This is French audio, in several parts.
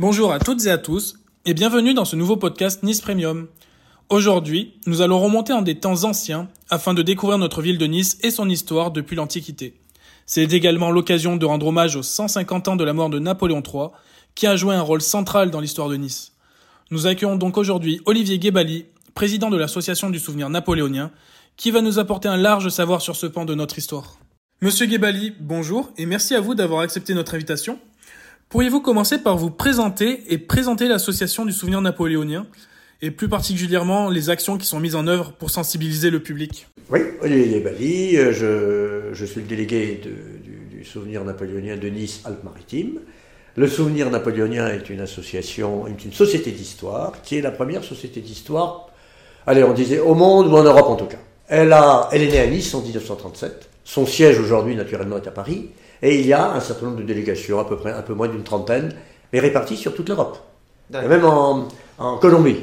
Bonjour à toutes et à tous et bienvenue dans ce nouveau podcast Nice Premium. Aujourd'hui, nous allons remonter en des temps anciens afin de découvrir notre ville de Nice et son histoire depuis l'Antiquité. C'est également l'occasion de rendre hommage aux 150 ans de la mort de Napoléon III, qui a joué un rôle central dans l'histoire de Nice. Nous accueillons donc aujourd'hui Olivier Guébali, président de l'association du souvenir napoléonien, qui va nous apporter un large savoir sur ce pan de notre histoire. Monsieur Guébali, bonjour et merci à vous d'avoir accepté notre invitation. Pourriez-vous commencer par vous présenter et présenter l'association du souvenir napoléonien et plus particulièrement les actions qui sont mises en œuvre pour sensibiliser le public? Oui, Olivier Bali, euh, je, je, suis le délégué du, souvenir napoléonien de Nice-Alpes-Maritimes. Le souvenir napoléonien est une association, une société d'histoire, qui est la première société d'histoire, allez, on disait au monde ou en Europe en tout cas. Elle, a, elle est née à Nice en 1937. Son siège aujourd'hui, naturellement, est à Paris. Et il y a un certain nombre de délégations, à peu près un peu moins d'une trentaine, mais réparties sur toute l'Europe. Même en, en, Colombie.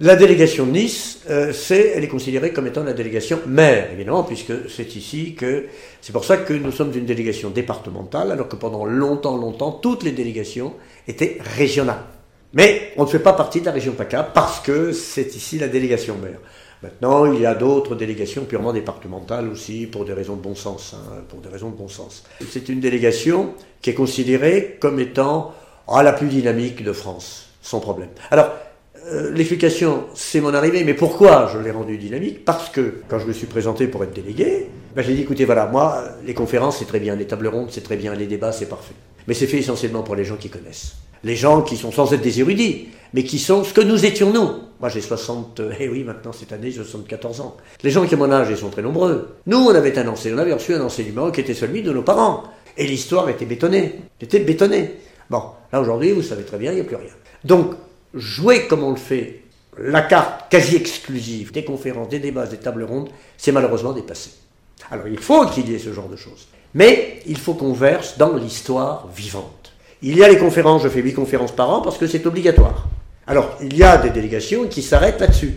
La délégation de Nice, euh, c'est, elle est considérée comme étant la délégation mère, évidemment, puisque c'est ici que. C'est pour ça que nous sommes une délégation départementale, alors que pendant longtemps, longtemps, toutes les délégations étaient régionales. Mais on ne fait pas partie de la région PACA parce que c'est ici la délégation mère. Maintenant, il y a d'autres délégations purement départementales aussi, pour des raisons de bon sens. Hein, pour des raisons de bon sens. C'est une délégation qui est considérée comme étant ah, la plus dynamique de France, sans problème. Alors, euh, l'explication, c'est mon arrivée, mais pourquoi je l'ai rendue dynamique? Parce que quand je me suis présenté pour être délégué, ben, j'ai dit écoutez, voilà, moi, les conférences, c'est très bien, les tables rondes, c'est très bien, les débats, c'est parfait. Mais c'est fait essentiellement pour les gens qui connaissent. Les gens qui sont sans être des érudits, mais qui sont ce que nous étions nous. Moi j'ai 60, eh oui maintenant cette année j'ai 74 ans. Les gens qui ont mon âge, ils sont très nombreux. Nous on avait un enseignement, on avait reçu un enseignement qui était celui de nos parents. Et l'histoire était bétonnée, était bétonnée. Bon, là aujourd'hui vous savez très bien, il n'y a plus rien. Donc jouer comme on le fait, la carte quasi exclusive des conférences, des débats, des tables rondes, c'est malheureusement dépassé. Alors il faut qu'il y ait ce genre de choses. Mais il faut qu'on verse dans l'histoire vivante. Il y a les conférences, je fais 8 conférences par an parce que c'est obligatoire. Alors, il y a des délégations qui s'arrêtent là-dessus.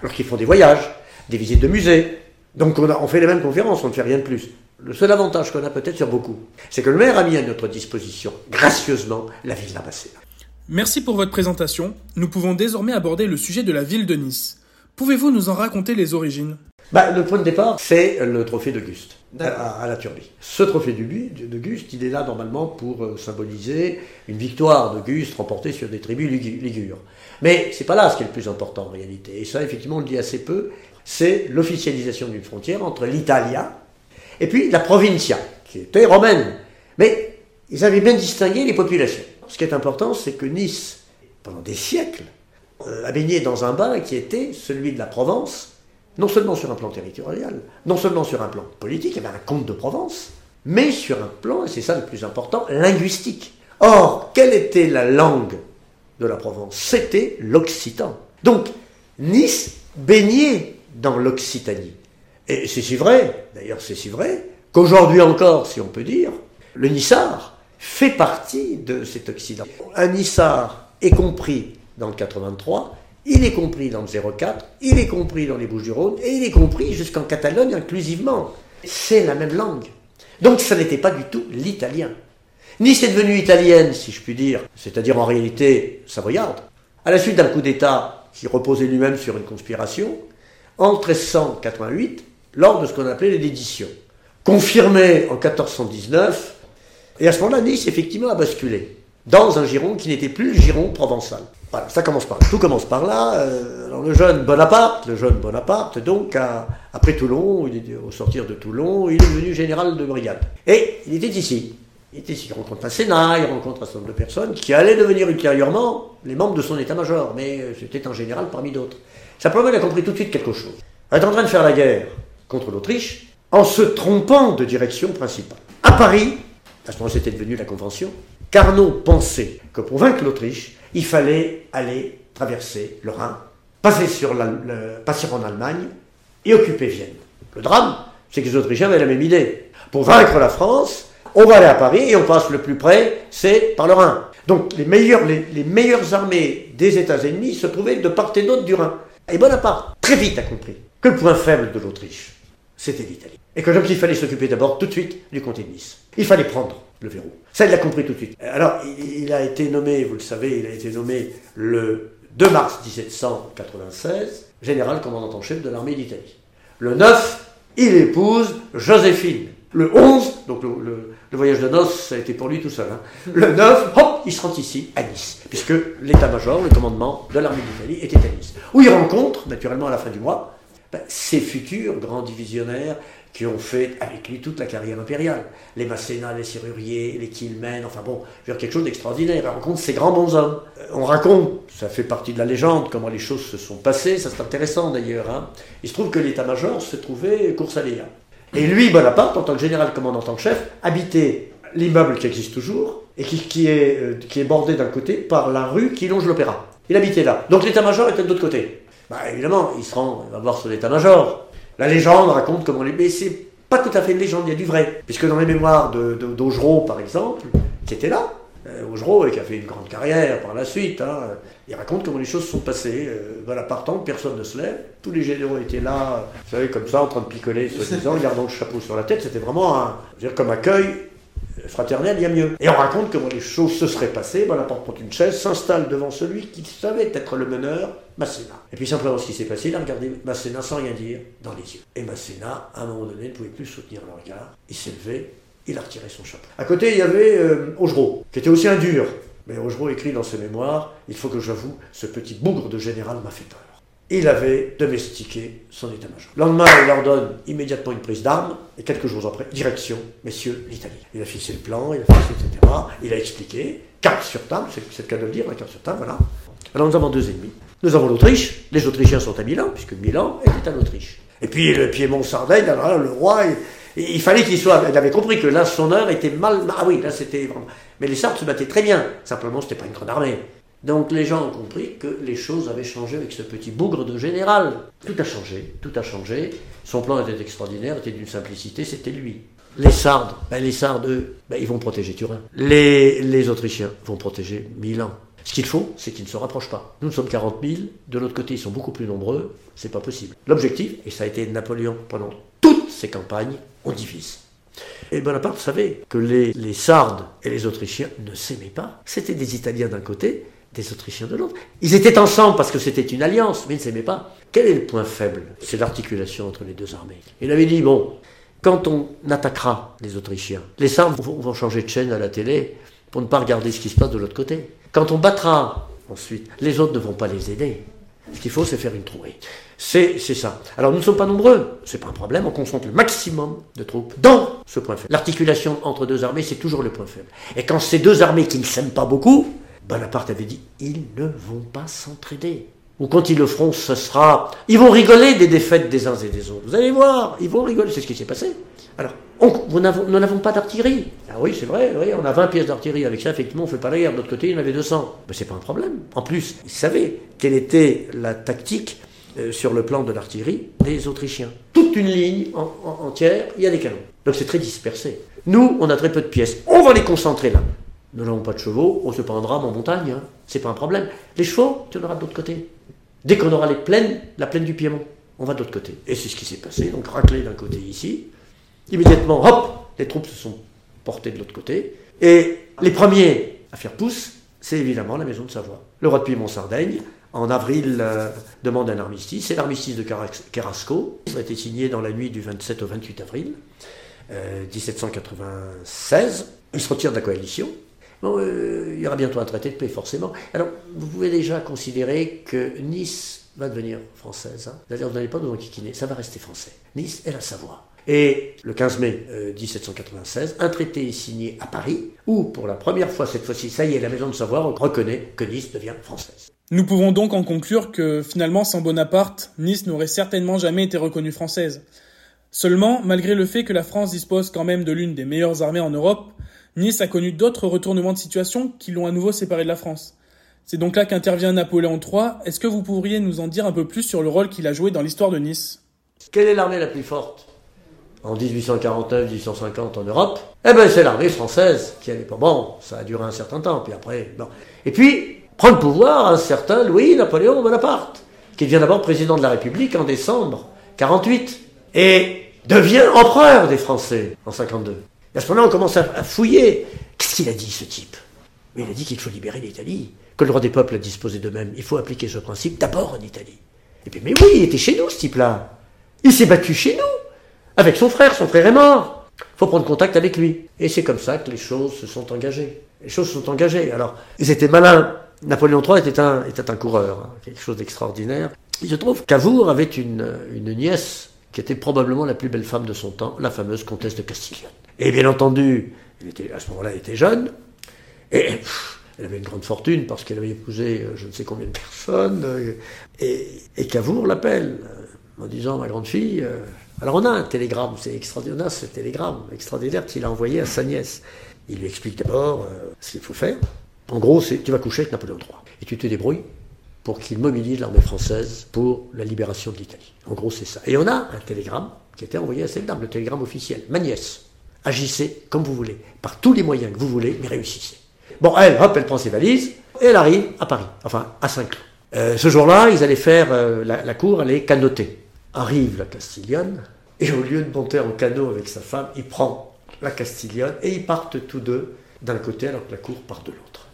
Alors qu'ils font des voyages, des visites de musées. Donc on, fait les mêmes conférences, on ne fait rien de plus. Le seul avantage qu'on a peut-être sur beaucoup, c'est que le maire a mis à notre disposition, gracieusement, la ville d'Ambassadeur. Merci pour votre présentation. Nous pouvons désormais aborder le sujet de la ville de Nice. Pouvez-vous nous en raconter les origines? Bah, Le point de départ, c'est le trophée d'Auguste à, à, la Turbie. Ce trophée d'Auguste, il est là normalement pour euh, symboliser une victoire d'Auguste remportée sur des tribus ligures. Mais c'est pas là ce qui est le plus important en réalité. Et ça, effectivement, on le dit assez peu. C'est l'officialisation d'une frontière entre l'Italia et puis la Provincia, qui était romaine. Mais ils avaient bien distingué les populations. Ce qui est important, c'est que Nice, pendant des siècles, euh, a baigné dans un bain qui était celui de la Provence, non seulement sur un plan territorial, non seulement sur un plan politique, il un comte de Provence, mais sur un plan, et c'est ça le plus important, linguistique. Or, quelle était la langue de la Provence? C'était l'occitan. Donc, Nice baignait dans l'Occitanie. Et c'est si vrai, d'ailleurs c'est si vrai, qu'aujourd'hui encore, si on peut dire, le Nissard fait partie de cet Occident. Un Nissard est compris dans le 83, il est compris dans le 04, il est compris dans les Bouches-du-Rhône, et il est compris jusqu'en Catalogne inclusivement. C'est la même langue. Donc ça n'était pas du tout l'italien. Nice est devenue italienne, si je puis dire, c'est-à-dire en réalité savoyarde, à la suite d'un coup d'État qui reposait lui-même sur une conspiration, en 1388, lors de ce qu'on appelait l'édition, confirmée en 1419, et à ce moment-là, Nice, effectivement, a basculé dans un giron qui n'était plus le giron provençal. Voilà, ça commence par là. Tout commence par là. Euh, alors le jeune Bonaparte, le jeune Bonaparte, donc, après Toulon, il est, au sortir de Toulon, il est devenu général de brigade. Et il était ici. Il était ici, il rencontre un Sénat, il rencontre un certain nombre de personnes qui allaient devenir ultérieurement les membres de son état-major, mais euh, c'était un général parmi d'autres. Simplement, il a compris tout de suite quelque chose. Il est en train de faire la guerre contre l'Autriche en se trompant de direction principale. À Paris, à ce moment c'était devenu la Convention, Carnot pensait que pour vaincre l'Autriche, il fallait aller traverser le Rhin, passer, sur le, passer en Allemagne et occuper Vienne. Le drame, c'est que les Autrichiens avaient la même idée. Pour vaincre la France, on va aller à Paris et on passe le plus près, c'est par le Rhin. Donc les, meilleures, les, meilleures armées des États ennemis se trouvaient de part et d'autre du Rhin. Et Bonaparte, très vite, a compris que le point faible de l'Autriche, c'était l'Italie. Et que donc il fallait s'occuper d'abord tout de suite du comté de Nice. Il fallait prendre le verrou. Ça, il l'a compris tout de suite. Alors, il a été nommé, vous le savez, il a été nommé le 2 mars 1796 général commandant en chef de l'armée d'Italie. Le 9, il épouse Joséphine. Le 11, donc le, voyage de noces, ça a été pour lui tout seul. Hein. Le 9, hop, il se rend ici, à Nice, puisque l'état-major, le commandement de l'armée d'Italie était à Nice. Où il rencontre, naturellement à la fin du mois, ben, ses futurs grands divisionnaires qui ont fait avec lui toute la carrière impériale. Les Massénas, les Serruriers, les Quilmen, enfin bon, je quelque chose d'extraordinaire. Il rencontre ces grands bons hommes. Euh, on raconte, ça fait partie de la légende, comment les choses se sont passées, ça c'est intéressant d'ailleurs. Hein. Il se trouve que l'état-major se trouvait course à Et lui, Bonaparte, en tant que général commandant en chef, habitait l'immeuble qui existe toujours et qui, est, euh, qui est bordé d'un côté par la rue qui longe l'opéra. Il habitait là. Donc l'état-major était de l'autre côté. Bah, évidemment, il se rend, il va voir son état-major. La légende raconte comment les. Mais c'est pas tout à fait une légende, il y a du vrai. Puisque dans les mémoires d'Augereau, par exemple, qui était là, euh, Augereau, et qui a fait une grande carrière par la suite, hein, il raconte comment les choses sont passées. Euh, voilà, partant, personne ne se lève. Tous les généraux étaient là, vous savez, comme ça, en train de picoler, soi-disant, gardant le chapeau sur la tête. C'était vraiment un, je veux dire, comme accueil fraternel, il y a mieux. Et on raconte comment les choses se seraient passées. Bonaparte prend une chaise, s'installe devant celui qui savait être le meneur, Masséna. Et puis simplement ce qui s'est passé, il a regardé Masséna sans rien dire dans les yeux. Et Masséna, à un moment donné, ne pouvait plus soutenir le regard. Il s'est levé, il a retiré son chapeau. À côté, il y avait euh, Augereau, qui était aussi un dur. Mais Augereau écrit dans ses mémoires, il faut que j'avoue, ce petit bougre de général m'a fait peur il avait domestiqué son état-major. Le lendemain, il ordonne immédiatement une prise d'armes, et quelques jours après, direction, messieurs, l'Italie. Il a fixé le plan, il a fixé, etc. Il a expliqué, carte sur table, c'est le cas de le dire, carte sur table, voilà. Alors nous avons deux ennemis. Nous avons l'Autriche, les Autrichiens sont à Milan, puisque Milan était en Autriche. Et puis le Piémont-Sardaigne, alors le roi, il, fallait qu'il soit. Il avait compris que là, son heure était mal. Ah oui, là, c'était vraiment. Mais les Sardes se battaient très bien. Simplement, c'était pas une grande armée. Donc les gens ont compris que les choses avaient changé avec ce petit bougre de général. Tout a changé, tout a changé. Son plan était extraordinaire, était d'une simplicité, c'était lui. Les Sardes, ben les Sardes, eux, ben ils vont protéger Turin. Les, Autrichiens vont protéger Milan. Ce qu'il faut, c'est qu'ils ne se rapprochent pas. Nous, nous sommes 40 000, de l'autre côté, ils sont beaucoup plus nombreux, c'est pas possible. L'objectif, et ça a été Napoléon pendant toutes ces campagnes, on divise. Et Bonaparte savait que les, les Sardes et les Autrichiens ne s'aimaient pas. C'était des Italiens d'un côté des Autrichiens de l'autre. Ils étaient ensemble parce que c'était une alliance, mais ils ne s'aimaient pas. Quel est le point faible? C'est l'articulation entre les deux armées. Il avait dit, bon, quand on attaquera les Autrichiens, les Sardes vont changer de chaîne à la télé pour ne pas regarder ce qui se passe de l'autre côté. Quand on battra ensuite, les autres ne vont pas les aider. Ce qu'il faut, c'est faire une trouée. C'est, ça. Alors nous ne sommes pas nombreux, c'est pas un problème, on concentre le maximum de troupes dans ce point faible. L'articulation entre deux armées, c'est toujours le point faible. Et quand ces deux armées qui ne s'aiment pas beaucoup, Bonaparte avait dit ils ne vont pas s'entraider. Ou quand ils le feront, ce sera. Ils vont rigoler des défaites des uns et des autres. Vous allez voir, ils vont rigoler. C'est ce qui s'est passé. Alors, nous n'avons pas d'artillerie. Ah oui, c'est vrai, oui, on a 20 pièces d'artillerie. Avec ça, effectivement, on ne fait pas la guerre. De l'autre côté, il y en avait 200. Mais c'est pas un problème. En plus, ils savaient quelle était la tactique euh, sur le plan de l'artillerie des Autrichiens. Toute une ligne entière, il y a des canons. Donc c'est très dispersé. Nous, on a très peu de pièces. On va les concentrer là. Nous n'avons pas de chevaux, on se prendra en montagne, hein. c'est pas un problème. Les chevaux, tu en auras de l'autre côté. Dès qu'on aura les plaines, la plaine du Piémont, on va de l'autre côté. Et c'est ce qui s'est passé, donc raclé d'un côté ici. Immédiatement, hop, les troupes se sont portées de l'autre côté. Et les premiers à faire pouce, c'est évidemment la maison de Savoie. Le roi de Piémont-Sardaigne, en avril, euh, demande un armistice. C'est l'armistice de Carrasco. Ça a été signé dans la nuit du 27 au 28 avril 1796. Euh, Il se retire de la coalition. Euh, il y aura bientôt un traité de paix, forcément. Alors, vous pouvez déjà considérer que Nice va devenir française. Hein. D'ailleurs, vous n'allez pas nous enquiquiner, ça va rester français. Nice et la Savoie. Et le 15 mai 1796, euh, un traité est signé à Paris, où pour la première fois cette fois-ci, ça y est, la Maison de Savoie reconnaît que Nice devient française. Nous pouvons donc en conclure que finalement, sans Bonaparte, Nice n'aurait certainement jamais été reconnue française. Seulement, malgré le fait que la France dispose quand même de l'une des meilleures armées en Europe, Nice a connu d'autres retournements de situation qui l'ont à nouveau séparé de la France. C'est donc là qu'intervient Napoléon III. Est-ce que vous pourriez nous en dire un peu plus sur le rôle qu'il a joué dans l'histoire de Nice? Quelle est l'armée la plus forte? En 1849-1850 en Europe? Eh bien, c'est l'armée française qui allait pas. Bon, ça a duré un certain temps, puis après. Bon. Et puis, prend le pouvoir un certain Louis-Napoléon Bonaparte, qui devient d'abord président de la République en décembre 48 et devient empereur des Français en 52. Et à ce moment-là, on commence à fouiller. Qu'est-ce qu'il a dit, ce type? Il a dit qu'il faut libérer l'Italie, que le droit des peuples a disposé d'eux-mêmes. Il faut appliquer ce principe d'abord en Italie. Et puis, mais oui, il était chez nous, ce type-là. Il s'est battu chez nous, avec son frère. Son frère est mort. Il faut prendre contact avec lui. Et c'est comme ça que les choses se sont engagées. Les choses se sont engagées. Alors, ils étaient malins. Napoléon III était un, coureur, hein, quelque chose d'extraordinaire. Il se trouve qu'Avour avait une nièce qui était probablement la plus belle femme de son temps, la fameuse comtesse de Castiglione. Et bien entendu, il était, à ce moment-là, elle était jeune, et elle avait une grande fortune parce qu'elle avait épousé euh, je ne sais combien de personnes, euh, et, et Cavour l'appelle euh, en disant, ma grande fille, alors on a un télégramme, c'est extraordinaire ce télégramme extraordinaire qu'il a envoyé à sa nièce. Il lui explique d'abord ce qu'il faut faire. En gros, c'est tu vas coucher avec Napoléon III, et tu te débrouilles pour qu'il mobilise l'armée française pour la libération de l'Italie. En gros, c'est ça. Et on a un télégramme qui a été envoyé à cette dame, le télégramme officiel. Ma nièce, agissez comme vous voulez, par tous les moyens que vous voulez, mais réussissez. Bon, elle, hop, elle prend ses valises, et elle arrive à Paris, enfin à Saint-Cloud. Euh, ce jour-là, ils allaient faire, euh, la, cour, elle est canotée. Arrive la Castillonne, et au lieu de monter en canot avec sa femme, il prend la Castillonne, et ils partent tous deux d'un côté alors que la cour part de l'autre.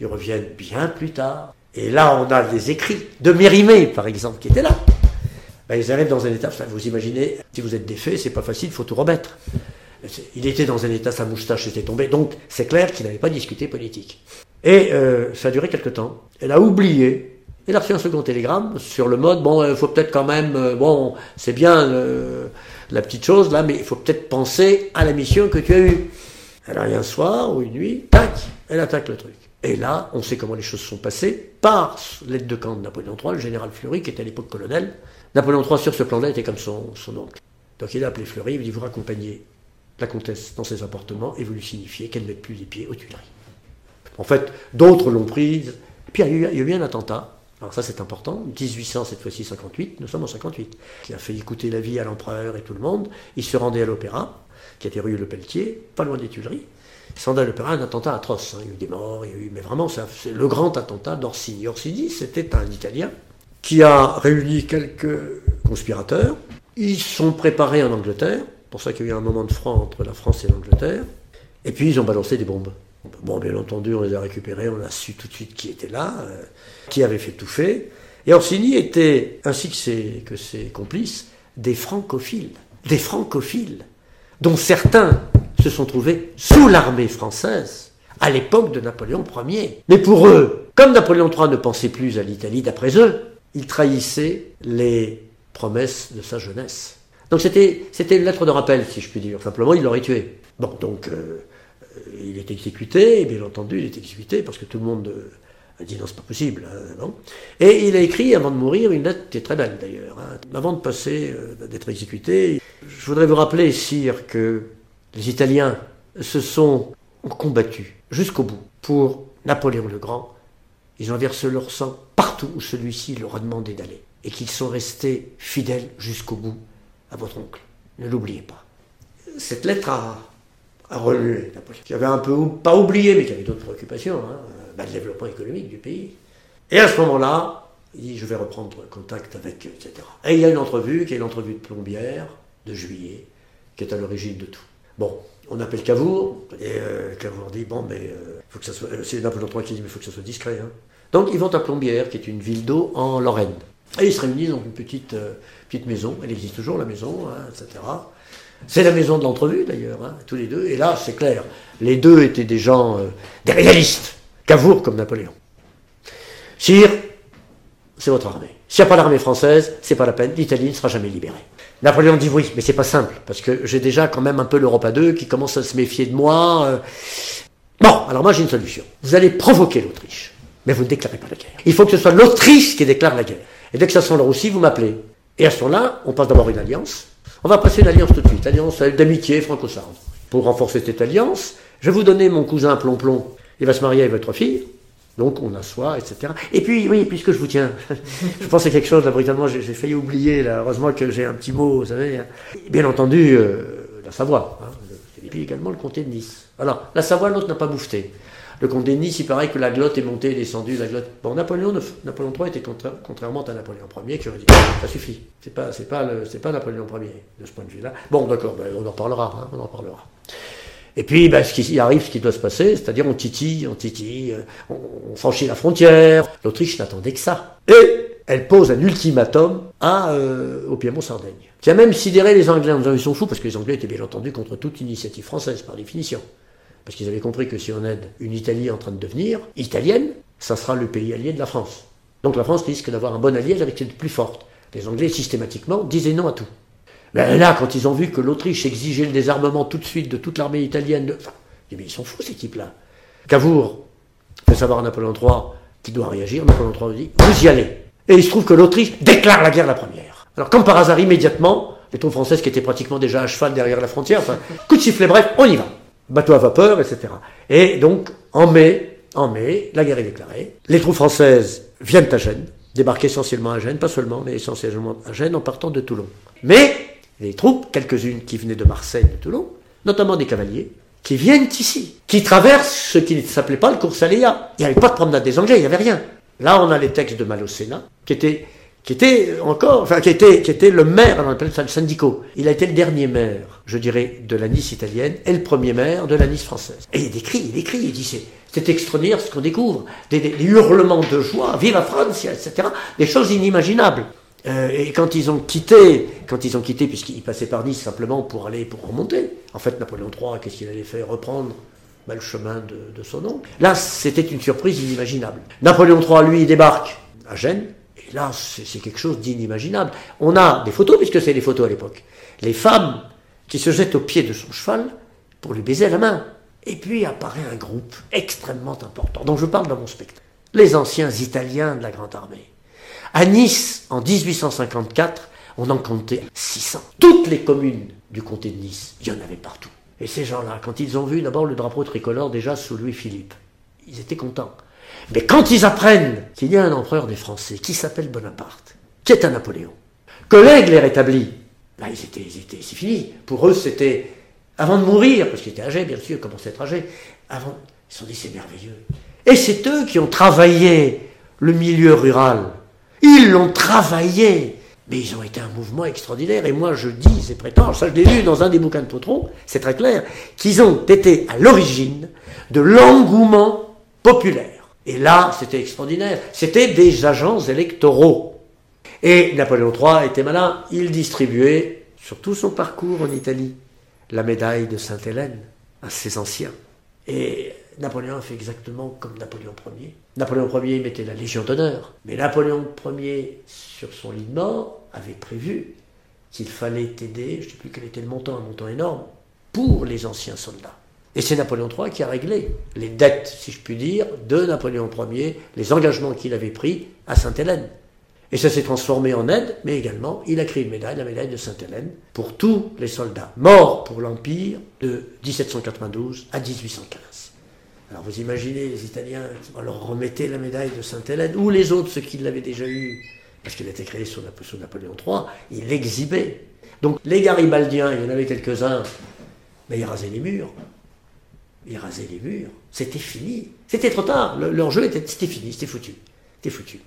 Ils reviennent bien plus tard, et là, on a des écrits de Mérimée, par exemple, qui étaient là. Ben, ils arrivent dans un état, vous imaginez, si vous êtes défait, c'est pas facile, il faut tout remettre. Il était dans un état, sa moustache était tombée, donc c'est clair qu'il n'avait pas discuté politique. Et euh, ça a duré quelque temps. Elle a oublié. Elle a reçu un second télégramme sur le mode, bon, il faut peut-être quand même, euh, bon, c'est bien la petite chose là, mais il faut peut-être penser à la mission que tu as eue. Elle arrive un soir ou une nuit, tac, elle attaque le truc. Et là, on sait comment les choses sont passées par l'aide de camp de Napoléon III, le général Fleury, qui était à l'époque colonel. Napoléon III, sur ce plan-là, était comme son, oncle. Donc il a appelé Fleury, il dit Vous raccompagnez la comtesse dans ses appartements et vous lui signifiez qu'elle ne met plus les pieds aux Tuileries. En fait, d'autres l'ont prise. puis il y, a eu, un attentat. Alors ça c'est important, 1800 cette fois-ci 58, nous sommes en 58, qui a fait écouter la vie à l'empereur et tout le monde. Il se rendait à l'opéra, qui était rue Le Pelletier, pas loin des Tuileries. Sandal Opéra, un attentat atroce. Hein. Il y a eu des morts, il y a eu, mais vraiment, c'est le grand attentat d'Orsini. Orsini, c'était un Italien qui a réuni quelques conspirateurs. Ils sont préparés en Angleterre, pour ça qu'il y a eu un moment de franc entre la France et l'Angleterre. Et puis ils ont balancé des bombes. Bon, bien entendu, on les a récupérés, on a su tout de suite qui était là, euh, qui avait fait tout fait. Et Orsini était, ainsi que ses complices, des francophiles. Des francophiles, dont certains se sont trouvés sous l'armée française à l'époque de Napoléon Ier. Mais pour eux, comme Napoléon III ne pensait plus à l'Italie d'après eux, il trahissait les promesses de sa jeunesse. Donc c'était, c'était une lettre de rappel, si je puis dire. Simplement, il l'aurait tué. Bon, donc euh, il est exécuté, et bien entendu, il est exécuté parce que tout le monde euh, dit non, c'est pas possible. Hein, et il a écrit, avant de mourir, une lettre qui est très belle d'ailleurs. Hein. Avant de passer, euh, d'être exécuté, je voudrais vous rappeler, sire, que les Italiens se sont combattus jusqu'au bout pour Napoléon le Grand. Ils ont versé leur sang partout où celui-ci leur a demandé d'aller. Et qu'ils sont restés fidèles jusqu'au bout à votre oncle. Ne l'oubliez pas. Cette lettre a, relué Napoléon, qui avait un peu, pas oublié, mais qui avait d'autres préoccupations, hein, bah, le développement économique du pays. Et à ce moment-là, il dit Je vais reprendre contact avec, etc. Et il y a une entrevue, qui est l'entrevue de Plombière, de juillet, qui est à l'origine de tout. Bon, on appelle Cavour, et euh, Cavour dit bon, mais euh, faut que ça soit. C'est Napoléon III qui dit mais il faut que ça soit discret. Hein. Donc ils vont à Plombières, qui est une ville d'eau en Lorraine. Et ils se réunissent dans une petite, euh, petite maison, elle existe toujours la maison, hein, etc. C'est la maison de l'entrevue d'ailleurs, hein, tous les deux. Et là, c'est clair, les deux étaient des gens, des réalistes, Cavour comme Napoléon. Sire, c'est votre armée. S'il n'y a pas l'armée française, c'est pas la peine, l'Italie ne sera jamais libérée. Napoléon dit oui, mais c'est pas simple, parce que j'ai déjà quand même un peu l'Europe à deux qui commence à se méfier de moi. Euh. Bon, alors moi j'ai une solution. Vous allez provoquer l'Autriche, mais vous ne déclarez pas la guerre. Il faut que ce soit l'Autriche qui déclare la guerre. Et dès que ça sent là aussi, vous m'appelez. Et à ce moment-là, on passe d'abord une alliance. On va passer une alliance tout de suite, alliance d'amitié franco-sarde. Pour renforcer cette alliance, je vais vous donner mon cousin Plomplon. Il va se marier avec votre fille. Donc on assoit, etc. Et puis, oui, puisque je vous tiens, je pense à quelque chose, là, brutalement, j'ai failli oublier, là, heureusement que j'ai un petit mot, vous savez. Hein. Bien entendu, euh, la Savoie, hein, et puis également le comté de Nice. Alors, la Savoie, l'autre n'a pas bouffé. Le comté de Nice, il paraît que la glotte est montée et descendue, la glotte... Bon, Napoléon, Napoléon III était contrairement à Napoléon Ier, qui aurait dit, ça suffit, c'est pas, c'est pas, pas Napoléon Ier, de ce point de vue-là. Bon, d'accord, ben, on en parlera, hein, on en parlera. Et puis, ben, ce qui arrive, ce qui doit se passer, c'est-à-dire on titille, on titille, euh, on, franchit la frontière. L'Autriche n'attendait que ça. Et elle pose un ultimatum à, euh, au Piémont-Sardaigne, qui a même sidéré les Anglais en disant ils sont fous, parce que les Anglais étaient bien entendu contre toute initiative française, par définition. Parce qu'ils avaient compris que si on aide une Italie en train de devenir italienne, ça sera le pays allié de la France. Donc la France risque d'avoir un bon allié avec cette plus forte. Les Anglais, systématiquement, disaient non à tout. Mais là, quand ils ont vu que l'Autriche exigeait le désarmement tout de suite de toute l'armée italienne, enfin, mais ils sont fous, ces types-là. Cavour fait savoir à Napoléon III qu'il doit réagir. Napoléon III dit Vous y allez. Et il se trouve que l'Autriche déclare la guerre la première. Alors, comme par hasard, immédiatement, les troupes françaises qui étaient pratiquement déjà à cheval derrière la frontière, enfin, coup de sifflet, bref, on y va. Bateau à vapeur, etc. Et donc, en mai, en mai, la guerre est déclarée. Les troupes françaises viennent à Gênes, débarquent essentiellement à Gênes, pas seulement, mais essentiellement à Gênes en partant de Toulon. Mais les troupes, quelques-unes qui venaient de Marseille, de Toulon, notamment des cavaliers, qui viennent ici, qui traversent ce qui ne s'appelait pas le cours Saléa. Il n'y avait pas de promenade des Anglais, il n'y avait rien. Là, on a les textes de Malocena, qui était, qui était encore, enfin, qui était, qui était le maire, on appelle ça le syndico. Il a été le dernier maire, je dirais, de la Nice italienne et le premier maire de la Nice française. Et il décrit, il décrit, il dit c'est extraordinaire ce qu'on découvre, des, des, hurlements de joie, vive la France, etc., des choses inimaginables. Euh, et quand ils ont quitté, quand ils ont quitté, puisqu'ils passaient par Nice simplement pour aller, pour remonter, en fait, Napoléon III, qu'est-ce qu'il allait faire? Reprendre bah, le chemin de, son oncle. Là, c'était une surprise inimaginable. Napoléon III, lui, débarque à Gênes, et là, c'est quelque chose d'inimaginable. On a des photos, puisque c'est des photos à l'époque. Les femmes qui se jettent au pied de son cheval pour lui baiser la main. Et puis apparaît un groupe extrêmement important, dont je parle dans mon spectacle. Les anciens Italiens de la Grande Armée à Nice, en 1854, on en comptait 600. Toutes les communes du comté de Nice, il y en avait partout. Et ces gens-là, quand ils ont vu d'abord le drapeau tricolore déjà sous Louis-Philippe, ils étaient contents. Mais quand ils apprennent qu'il y a un empereur des Français qui s'appelle Bonaparte, qui est un Napoléon, que l'aigle est rétabli, là ils étaient, ils étaient, c'est fini. Pour eux, c'était avant de mourir, parce qu'ils étaient âgés, bien sûr, commençaient à être âgés, avant, ils se sont dit c'est merveilleux. Et c'est eux qui ont travaillé le milieu rural. Ils l'ont travaillé. Mais ils ont été un mouvement extraordinaire. Et moi, je dis et prétends, ça je l'ai lu dans un des bouquins de Potron, c'est très clair, qu'ils ont été à l'origine de l'engouement populaire. Et là, c'était extraordinaire. C'était des agents électoraux. Et Napoléon III était malin. Il distribuait, sur tout son parcours en Italie, la médaille de Sainte-Hélène à ses anciens. Et Napoléon fait exactement comme Napoléon Ier. Napoléon Ier mettait la Légion d'honneur, mais Napoléon Ier, sur son lit de mort, avait prévu qu'il fallait aider, je ne sais plus quel était le montant, un montant énorme, pour les anciens soldats. Et c'est Napoléon III qui a réglé les dettes, si je puis dire, de Napoléon Ier, les engagements qu'il avait pris à Sainte-Hélène. Et ça s'est transformé en aide, mais également, il a créé une médaille, la médaille de Sainte-Hélène, pour tous les soldats morts pour l'Empire de 1792 à 1815. Alors vous imaginez, les Italiens, on leur remettait la médaille de Sainte-Hélène, ou les autres, ceux qui l'avaient déjà eu, parce qu'elle était créée sous, Napoléon III, ils l'exhibaient. Donc les Garibaldiens, il y en avait quelques-uns, mais ils rasaient les murs. Ils rasaient les murs. C'était fini. C'était trop tard. leur jeu était, c'était fini, c'était foutu. C'était foutu.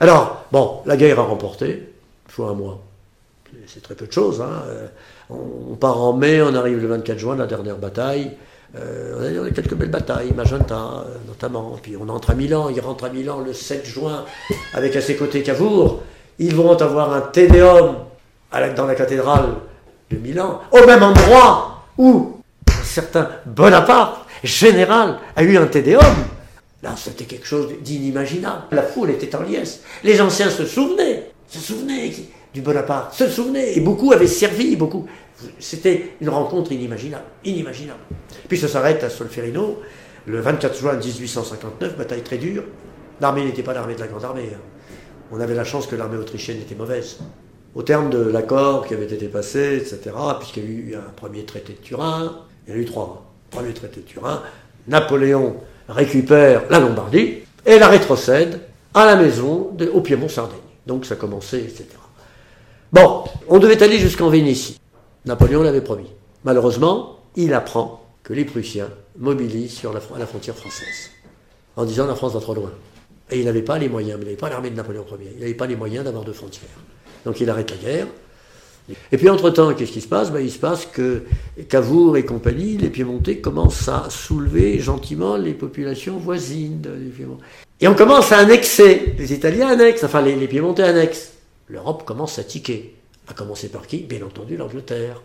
Alors, bon, la guerre a remporté, fois un mois. C'est très peu de choses. Hein. Euh, on part en mai, on arrive le 24 juin, la dernière bataille. Euh, on a eu quelques belles batailles, Magenta euh, notamment. Puis on entre à Milan, il rentre à Milan le 7 juin avec à ses côtés Cavour. Ils vont avoir un Tédéum dans la cathédrale de Milan, au même endroit où un certain Bonaparte, général, a eu un Tédéum. Là, c'était quelque chose d'inimaginable. La foule était en liesse. Les anciens se souvenaient, se souvenaient du Bonaparte, se souvenaient, et beaucoup avaient servi, beaucoup. C'était une rencontre inimaginable, inimaginable. Puis ça s'arrête à Solferino, le 24 juin 1859, bataille très dure. L'armée n'était pas l'armée de la Grande Armée. Hein. On avait la chance que l'armée autrichienne était mauvaise. Au terme de l'accord qui avait été passé, etc., puisqu'il y a eu un premier traité de Turin, il y a eu trois. Hein. Premier traité de Turin, Napoléon récupère la Lombardie et la rétrocède à la maison de, au Piémont-Sardaigne. Donc ça commençait, etc. Bon, on devait aller jusqu'en Vénétie. Napoléon l'avait promis. Malheureusement, il apprend que les Prussiens mobilisent sur la, frontière française, en disant la France va trop loin. Et il n'avait pas les moyens, il n'avait pas l'armée de Napoléon Ier, il n'avait pas les moyens d'avoir de frontières. Donc il arrête la guerre, Et puis entre-temps, qu'est-ce qui se passe? Ben, Il se passe que Cavour et compagnie, les Piémontais, commencent à soulever gentiment les populations voisines. Et on commence à annexer, les Italiens annexent, enfin les, les Piémontais annexent. L'Europe commence à tiquer. À commencer par qui? Bien entendu l'Angleterre.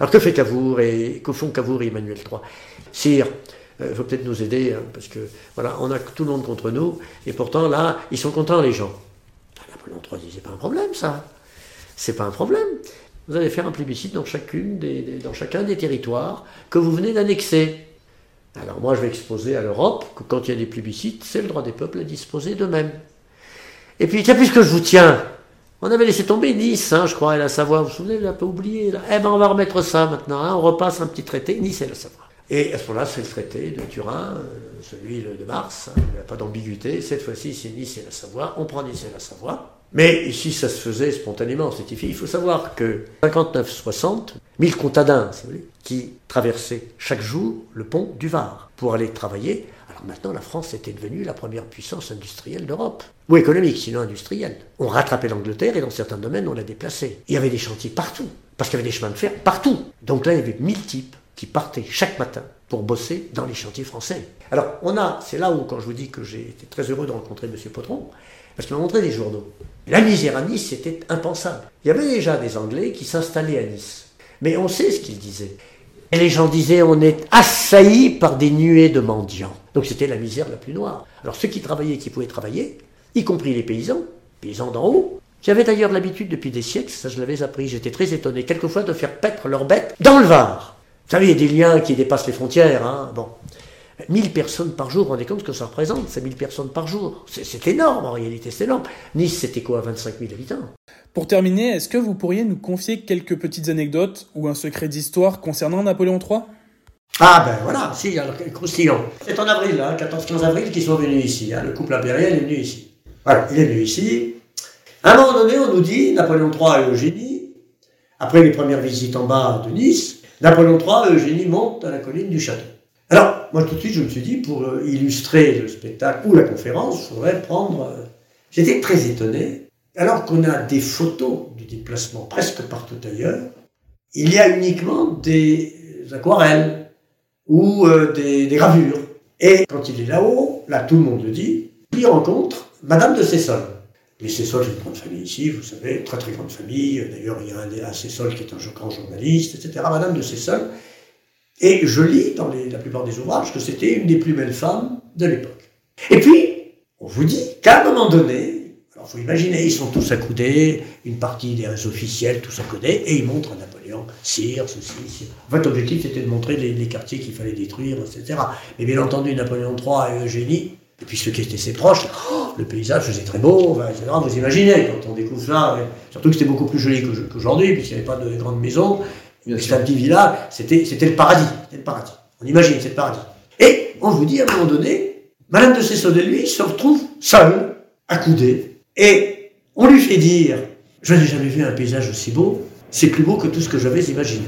Alors que fait Cavour et que font Cavour et Emmanuel III Sire, il euh, faut peut-être nous aider, hein, parce que voilà, on a tout le monde contre nous, et pourtant là, ils sont contents les gens. Napoléon III dit c'est pas un problème ça, c'est pas un problème. Vous allez faire un plébiscite dans, chacune des, chacun des territoires que vous venez d'annexer. Alors moi je vais exposer à l'Europe que quand il y a des plébiscites, c'est le droit des peuples à disposer d'eux-mêmes. Et puis, puisque je vous tiens, on avait laissé tomber Nice, hein, je crois, et la Savoie, vous vous souvenez, vous l'avez pas oublié. Eh ben on va remettre ça maintenant, hein, on repasse un petit traité, Nice et la Savoie. Et à ce moment-là, c'est le traité de Turin, euh, celui de mars, hein, il n'y a pas d'ambiguïté, cette fois-ci c'est Nice et la Savoie, on prend Nice et la Savoie. Mais ici, ça se faisait spontanément, c'était Il faut savoir que 59-60, 1000 contadins, si vous voulez, qui traversaient chaque jour le pont du Var pour aller travailler. Maintenant, la France était devenue la première puissance industrielle d'Europe. Ou économique, sinon industrielle. On rattrapait l'Angleterre et dans certains domaines, on l'a déplacée. Il y avait des chantiers partout, parce qu'il y avait des chemins de fer partout. Donc là, il y avait 1000 types qui partaient chaque matin pour bosser dans les chantiers français. Alors, on a, c'est là où, quand je vous dis que j'ai été très heureux de rencontrer M. Potron, parce qu'il m'a montré des journaux. La misère à Nice, c'était impensable. Il y avait déjà des Anglais qui s'installaient à Nice. Mais on sait ce qu'ils disaient. Et les gens disaient, on est assaillis par des nuées de mendiants. Donc c'était la misère la plus noire. Alors ceux qui travaillaient, qui pouvaient travailler, y compris les paysans, paysans d'en haut, avaient d'ailleurs l'habitude depuis des siècles, ça je l'avais appris, j'étais très étonné, quelquefois de faire paître leurs bêtes dans le Var. Vous savez, il y a des liens qui dépassent les frontières. Hein. Bon. 1000 personnes par jour, vous vous rendez compte ce que ça représente C'est 1000 personnes par jour? C'est énorme, en réalité, c'est énorme. Nice, c'était quoi, 25 000 habitants? Pour terminer, est-ce que vous pourriez nous confier quelques petites anecdotes ou un secret d'histoire concernant Napoléon III Ah ben voilà, si, alors, croustillant. C'est en avril, hein, 14-15 avril, qu'ils sont venus ici. Hein. le couple impérial est venu ici. Voilà, il est venu ici. À un moment donné, on nous dit, Napoléon III et Eugénie, après les premières visites en bas de Nice, Napoléon III, Eugénie monte à la colline du château. Alors, moi tout de suite, je me suis dit, pour euh, illustrer le spectacle ou la conférence, il faudrait prendre... Euh, j'étais très étonné, alors qu'on a des photos du déplacement presque partout ailleurs, il y a uniquement des aquarelles ou euh, des, gravures. Et quand il est là-haut, là tout le monde le dit, il rencontre Madame de Cessol. Les Cessol, c'est une grande famille ici, vous savez, très très grande famille. D'ailleurs, il y a un, un Cessol qui est un grand journaliste, etc. Madame de Cessol. Et je lis dans la plupart des ouvrages que c'était une des plus belles femmes de l'époque. Et puis, on vous dit qu'à un moment donné, alors faut imaginer, ils sont tous accoudés, une partie des officiels, tous accoudés, et ils montrent à Napoléon, sire, ceci, ceci. En fait, l'objectif c'était de montrer les, les quartiers qu'il fallait détruire, etc. Mais bien entendu, Napoléon III et Eugénie et puis ceux qui étaient ses proches, oh, le paysage faisait très beau, etc. Vous imaginez, quand on découvre ça, surtout que c'était beaucoup plus joli qu'aujourd'hui, puisqu'il n'y avait pas de grandes maisons, c'était un petit village, c'était, c'était le paradis, c'était le paradis. On imagine, c'est le paradis. Et on vous dit à un moment donné, Madame de Cesson de lui se retrouve seule, accoudée, et on lui fait dire, je n'ai jamais vu un paysage aussi beau, c'est plus beau que tout ce que j'avais imaginé.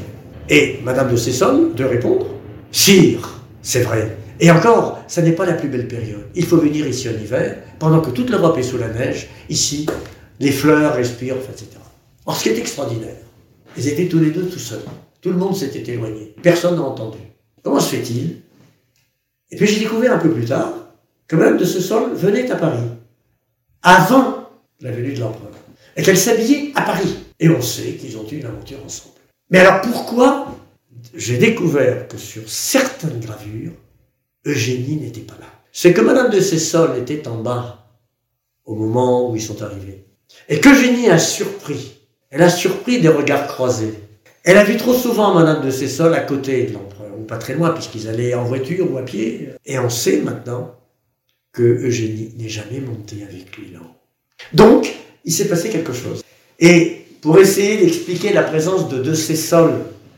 Et Madame de Cesson de répondre, Sire, c'est vrai, et encore, ça n'est pas la plus belle période. Il faut venir ici en hiver, pendant que toute l'Europe est sous la neige. Ici, les fleurs respirent, etc. Or, ce qui est extraordinaire, ils étaient tous les deux tout seuls. Tout le monde s'était éloigné. Personne n'a entendu. Comment se fait-il? Et puis j'ai découvert un peu plus tard que Madame de sol venait à Paris, avant la venue de l'empereur, et qu'elle s'habillait à Paris. Et on sait qu'ils ont eu une aventure ensemble. Mais alors pourquoi j'ai découvert que sur certaines gravures, Eugénie n'était pas là? C'est que Madame de Cessol était en bas au moment où ils sont arrivés. Et qu'Eugénie a surpris. Elle a surpris des regards croisés. Elle a vu trop souvent Madame de Cessol à côté de l'empereur, ou pas très loin, puisqu'ils allaient en voiture ou à pied. Et on sait maintenant que Eugénie n'est jamais montée avec lui là Donc, il s'est passé quelque chose. Et pour essayer d'expliquer la présence de De Cessol,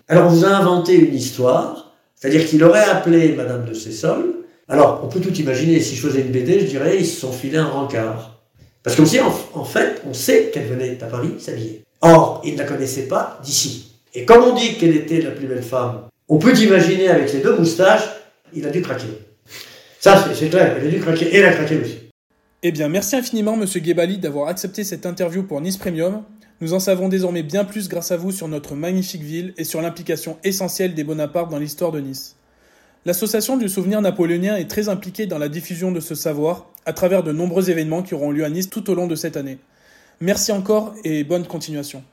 alors on vous a inventé une histoire c'est-à-dire qu'il aurait appelé Madame de Cessol. Alors, on peut tout imaginer. Si je faisais une BD, je dirais, ils se sont filés un rencard. Parce qu'on sait, en, fait, on sait qu'elle venait à Paris s'habiller. Or, il ne la connaissait pas d'ici. Et comme on dit qu'elle était la plus belle femme, on peut imaginer avec les deux moustaches, il a dû craquer. Ça, c'est clair, il a dû craquer. Et elle a craqué aussi. Eh bien, merci infiniment, Monsieur Gebali, d'avoir accepté cette interview pour Nice Premium. Nous en savons désormais bien plus grâce à vous sur notre magnifique ville et sur l'implication essentielle des Bonaparte dans l'histoire de Nice. L'association du souvenir napoléonien est très impliquée dans la diffusion de ce savoir à travers de nombreux événements qui auront lieu à Nice tout au long de cette année. Merci encore et bonne continuation.